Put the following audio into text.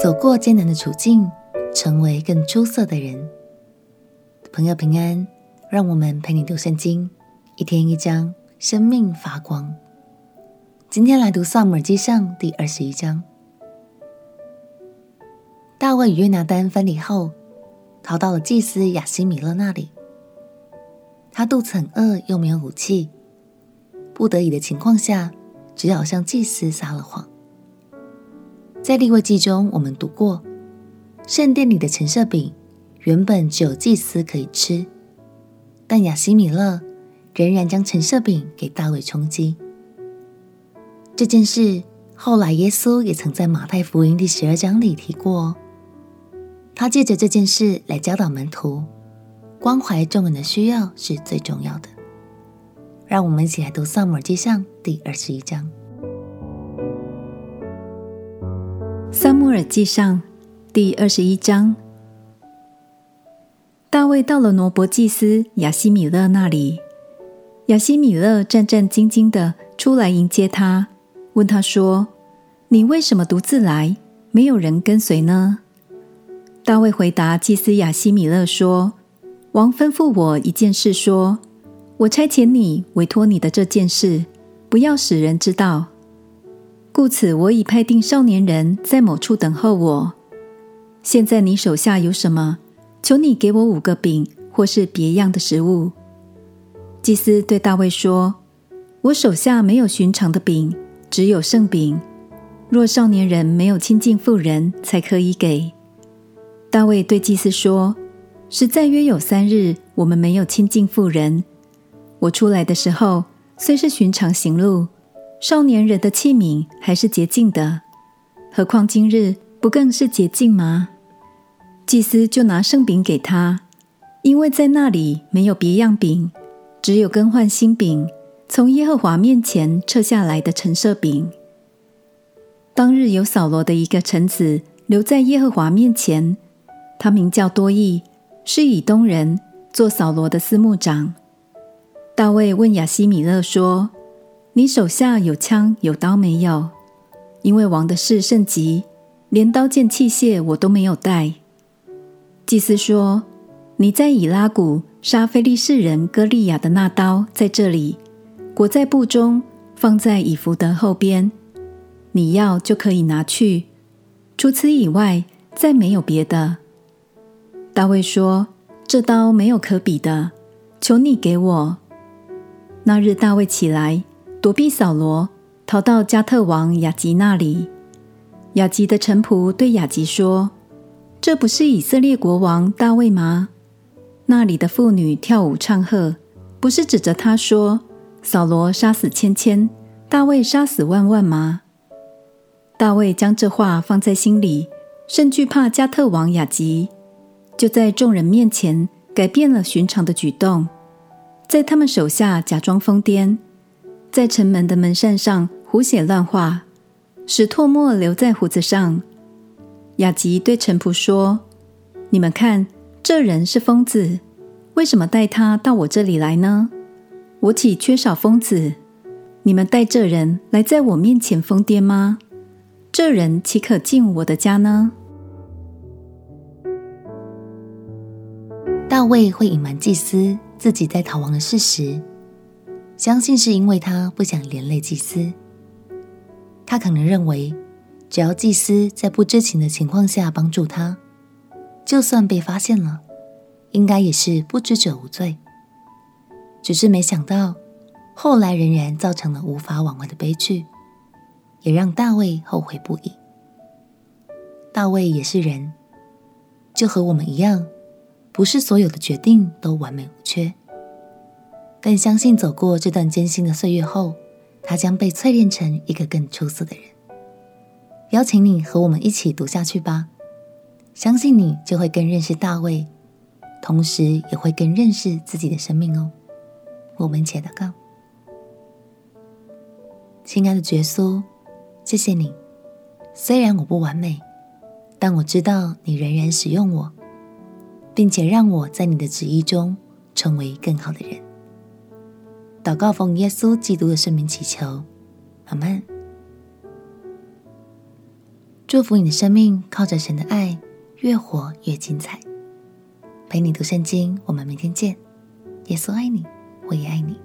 走过艰难的处境，成为更出色的人。朋友平安，让我们陪你读圣经，一天一章，生命发光。今天来读《撒母耳记上》第二十一章。大卫与约拿单分离后，逃到了祭司亚西米勒那里。他肚子很饿，又没有武器，不得已的情况下，只好向祭司撒了谎。在利未记中，我们读过，圣殿里的陈设饼原本只有祭司可以吃，但亚希米勒仍然将陈设饼给大卫充饥。这件事后来耶稣也曾在马太福音第十二章里提过，他借着这件事来教导门徒。关怀众人的需要是最重要的。让我们一起来读《撒母耳记上》第二十一章。《撒母耳记上》第二十一章，大卫到了挪伯祭司亚西米勒那里，亚西米勒战战兢兢的出来迎接他，问他说：“你为什么独自来？没有人跟随呢？”大卫回答祭司亚西米勒说。王吩咐我一件事，说我差遣你委托你的这件事，不要使人知道。故此，我已派定少年人在某处等候我。现在你手下有什么？求你给我五个饼，或是别样的食物。祭司对大卫说：“我手下没有寻常的饼，只有圣饼。若少年人没有亲近妇人，才可以给。”大卫对祭司说。实在约有三日，我们没有亲近妇人。我出来的时候，虽是寻常行路，少年人的器皿还是洁净的。何况今日不更是洁净吗？祭司就拿圣饼给他，因为在那里没有别样饼，只有更换新饼，从耶和华面前撤下来的陈设饼。当日有扫罗的一个臣子留在耶和华面前，他名叫多益。是以东人做扫罗的司牧长。大卫问亚希米勒说：“你手下有枪有刀没有？因为王的事甚急，连刀剑器械我都没有带。”祭司说：“你在以拉谷杀非利士人歌利亚的那刀在这里，裹在布中，放在以弗得后边。你要就可以拿去。除此以外，再没有别的。”大卫说：“这刀没有可比的，求你给我。”那日，大卫起来躲避扫罗，逃到加特王雅吉那里。雅吉的臣仆对雅吉说：“这不是以色列国王大卫吗？那里的妇女跳舞唱和，不是指着他说：‘扫罗杀死千千，大卫杀死万万吗？’”大卫将这话放在心里，甚惧怕加特王雅吉。就在众人面前改变了寻常的举动，在他们手下假装疯癫，在城门的门扇上胡写乱画，使唾沫留在胡子上。雅吉对臣仆说：“你们看，这人是疯子，为什么带他到我这里来呢？我岂缺少疯子？你们带这人来在我面前疯癫吗？这人岂可进我的家呢？”大卫会隐瞒祭司自己在逃亡的事实，相信是因为他不想连累祭司。他可能认为，只要祭司在不知情的情况下帮助他，就算被发现了，应该也是不知者无罪。只是没想到，后来仍然造成了无法挽回的悲剧，也让大卫后悔不已。大卫也是人，就和我们一样。不是所有的决定都完美无缺，更相信走过这段艰辛的岁月后，他将被淬炼成一个更出色的人。邀请你和我们一起读下去吧，相信你就会更认识大卫，同时也会更认识自己的生命哦。我们一起祷告，亲爱的耶稣，谢谢你，虽然我不完美，但我知道你仍然使用我。并且让我在你的旨意中成为更好的人。祷告奉耶稣基督的圣名祈求，阿门。祝福你的生命靠着神的爱越活越精彩。陪你读圣经，我们明天见。耶稣爱你，我也爱你。